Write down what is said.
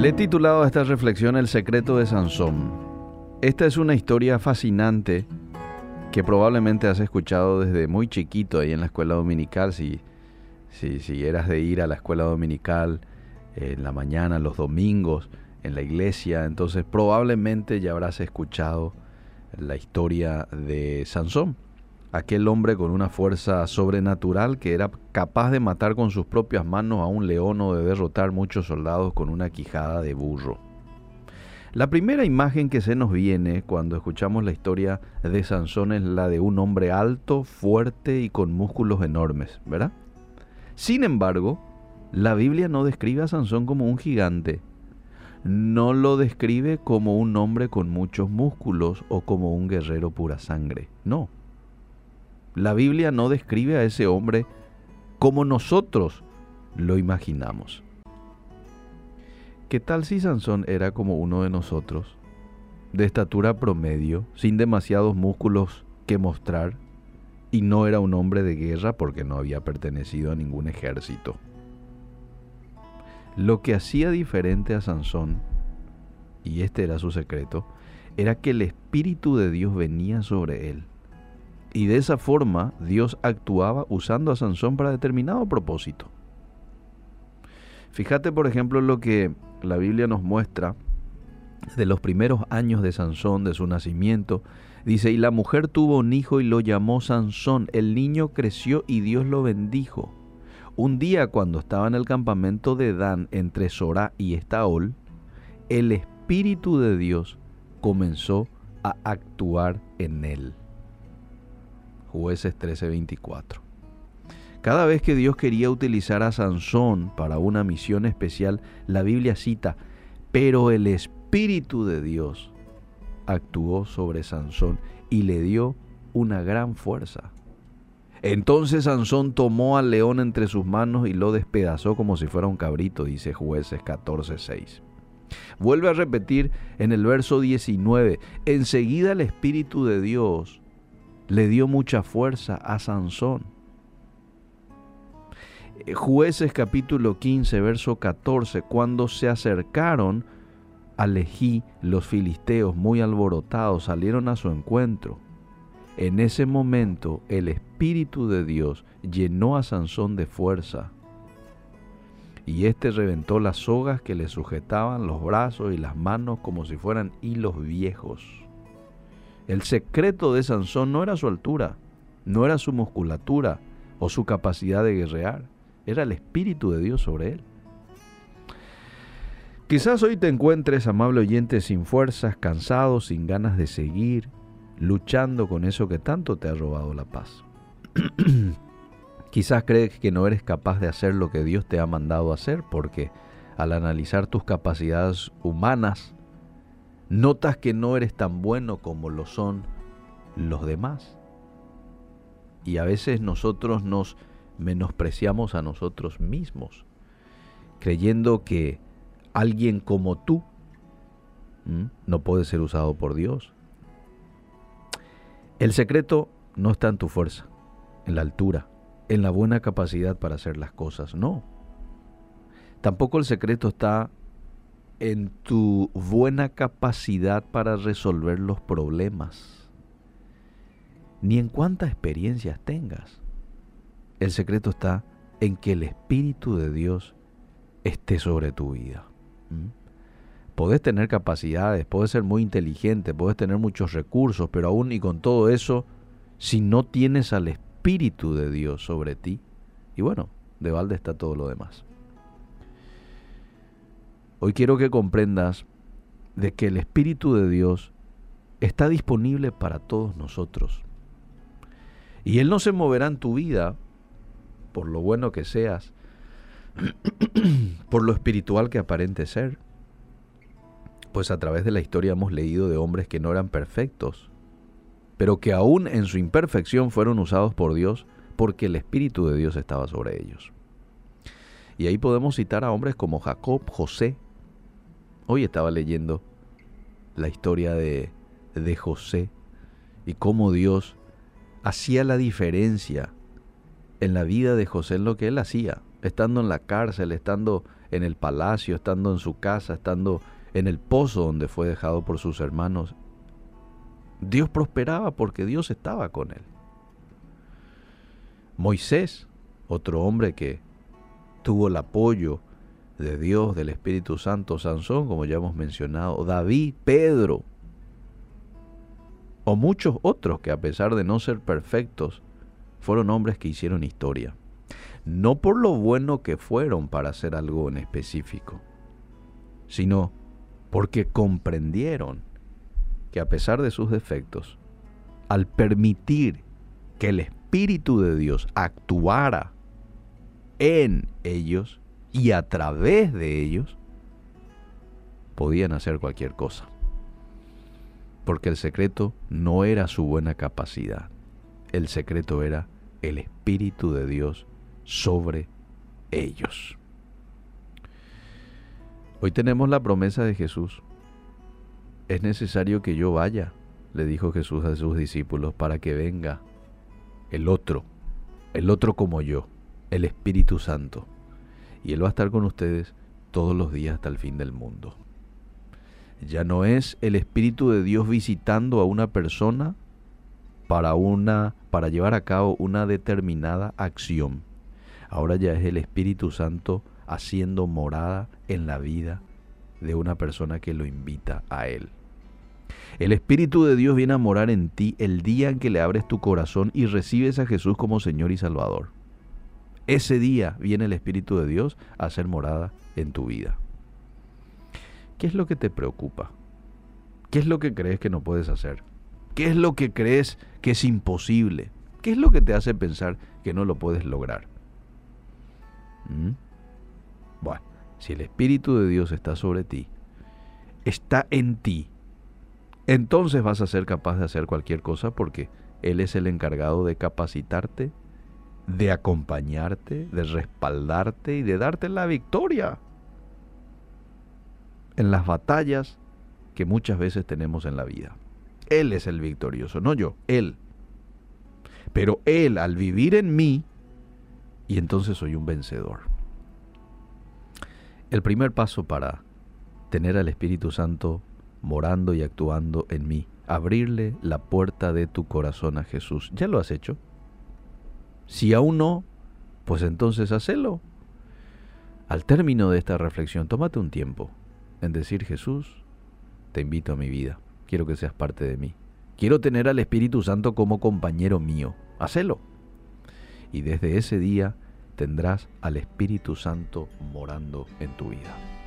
Le he titulado a esta reflexión El secreto de Sansón. Esta es una historia fascinante que probablemente has escuchado desde muy chiquito ahí en la escuela dominical, si, si, si eras de ir a la escuela dominical en la mañana, los domingos, en la iglesia, entonces probablemente ya habrás escuchado la historia de Sansón aquel hombre con una fuerza sobrenatural que era capaz de matar con sus propias manos a un león o de derrotar muchos soldados con una quijada de burro. La primera imagen que se nos viene cuando escuchamos la historia de Sansón es la de un hombre alto, fuerte y con músculos enormes, ¿verdad? Sin embargo, la Biblia no describe a Sansón como un gigante, no lo describe como un hombre con muchos músculos o como un guerrero pura sangre, no la Biblia no describe a ese hombre como nosotros lo imaginamos. ¿Qué tal si Sansón era como uno de nosotros, de estatura promedio, sin demasiados músculos que mostrar, y no era un hombre de guerra porque no había pertenecido a ningún ejército? Lo que hacía diferente a Sansón, y este era su secreto, era que el Espíritu de Dios venía sobre él y de esa forma Dios actuaba usando a Sansón para determinado propósito. Fíjate, por ejemplo, lo que la Biblia nos muestra de los primeros años de Sansón, de su nacimiento. Dice, y la mujer tuvo un hijo y lo llamó Sansón. El niño creció y Dios lo bendijo. Un día cuando estaba en el campamento de Dan entre Sorá y Estaol, el Espíritu de Dios comenzó a actuar en él. Jueces 13:24. Cada vez que Dios quería utilizar a Sansón para una misión especial, la Biblia cita, pero el Espíritu de Dios actuó sobre Sansón y le dio una gran fuerza. Entonces Sansón tomó al león entre sus manos y lo despedazó como si fuera un cabrito, dice jueces 14:6. Vuelve a repetir en el verso 19, enseguida el Espíritu de Dios le dio mucha fuerza a Sansón. Eh, Jueces capítulo 15, verso 14, cuando se acercaron a Lejí, los filisteos muy alborotados salieron a su encuentro. En ese momento el Espíritu de Dios llenó a Sansón de fuerza y éste reventó las sogas que le sujetaban los brazos y las manos como si fueran hilos viejos. El secreto de Sansón no era su altura, no era su musculatura o su capacidad de guerrear, era el Espíritu de Dios sobre él. Quizás hoy te encuentres, amable oyente, sin fuerzas, cansado, sin ganas de seguir, luchando con eso que tanto te ha robado la paz. Quizás crees que no eres capaz de hacer lo que Dios te ha mandado hacer porque al analizar tus capacidades humanas, notas que no eres tan bueno como lo son los demás. Y a veces nosotros nos menospreciamos a nosotros mismos, creyendo que alguien como tú no puede ser usado por Dios. El secreto no está en tu fuerza, en la altura, en la buena capacidad para hacer las cosas, no. Tampoco el secreto está en tu buena capacidad para resolver los problemas, ni en cuántas experiencias tengas. El secreto está en que el Espíritu de Dios esté sobre tu vida. ¿Mm? Puedes tener capacidades, puedes ser muy inteligente, puedes tener muchos recursos, pero aún y con todo eso, si no tienes al Espíritu de Dios sobre ti, y bueno, de balde está todo lo demás. Hoy quiero que comprendas de que el Espíritu de Dios está disponible para todos nosotros. Y Él no se moverá en tu vida por lo bueno que seas, por lo espiritual que aparente ser. Pues a través de la historia hemos leído de hombres que no eran perfectos, pero que aún en su imperfección fueron usados por Dios porque el Espíritu de Dios estaba sobre ellos. Y ahí podemos citar a hombres como Jacob, José, Hoy estaba leyendo la historia de, de José y cómo Dios hacía la diferencia en la vida de José en lo que él hacía, estando en la cárcel, estando en el palacio, estando en su casa, estando en el pozo donde fue dejado por sus hermanos, Dios prosperaba porque Dios estaba con él. Moisés, otro hombre que tuvo el apoyo de Dios, del Espíritu Santo, Sansón, como ya hemos mencionado, David, Pedro, o muchos otros que a pesar de no ser perfectos, fueron hombres que hicieron historia. No por lo bueno que fueron para hacer algo en específico, sino porque comprendieron que a pesar de sus defectos, al permitir que el Espíritu de Dios actuara en ellos y a través de ellos, podían hacer cualquier cosa. Porque el secreto no era su buena capacidad, el secreto era el Espíritu de Dios sobre ellos. Hoy tenemos la promesa de Jesús. Es necesario que yo vaya, le dijo Jesús a sus discípulos, para que venga el otro, el otro como yo, el Espíritu Santo. Y Él va a estar con ustedes todos los días hasta el fin del mundo. Ya no es el Espíritu de Dios visitando a una persona para, una, para llevar a cabo una determinada acción. Ahora ya es el Espíritu Santo haciendo morada en la vida de una persona que lo invita a Él. El Espíritu de Dios viene a morar en ti el día en que le abres tu corazón y recibes a Jesús como Señor y Salvador. Ese día viene el Espíritu de Dios a hacer morada en tu vida. ¿Qué es lo que te preocupa? ¿Qué es lo que crees que no puedes hacer? ¿Qué es lo que crees que es imposible? ¿Qué es lo que te hace pensar que no lo puedes lograr? ¿Mm? Bueno, si el Espíritu de Dios está sobre ti, está en ti, entonces vas a ser capaz de hacer cualquier cosa porque Él es el encargado de capacitarte de acompañarte, de respaldarte y de darte la victoria en las batallas que muchas veces tenemos en la vida. Él es el victorioso, no yo, Él. Pero Él al vivir en mí, y entonces soy un vencedor. El primer paso para tener al Espíritu Santo morando y actuando en mí, abrirle la puerta de tu corazón a Jesús. ¿Ya lo has hecho? Si aún no, pues entonces hacelo. Al término de esta reflexión, tómate un tiempo en decir, Jesús, te invito a mi vida, quiero que seas parte de mí. Quiero tener al Espíritu Santo como compañero mío. Hacelo. Y desde ese día tendrás al Espíritu Santo morando en tu vida.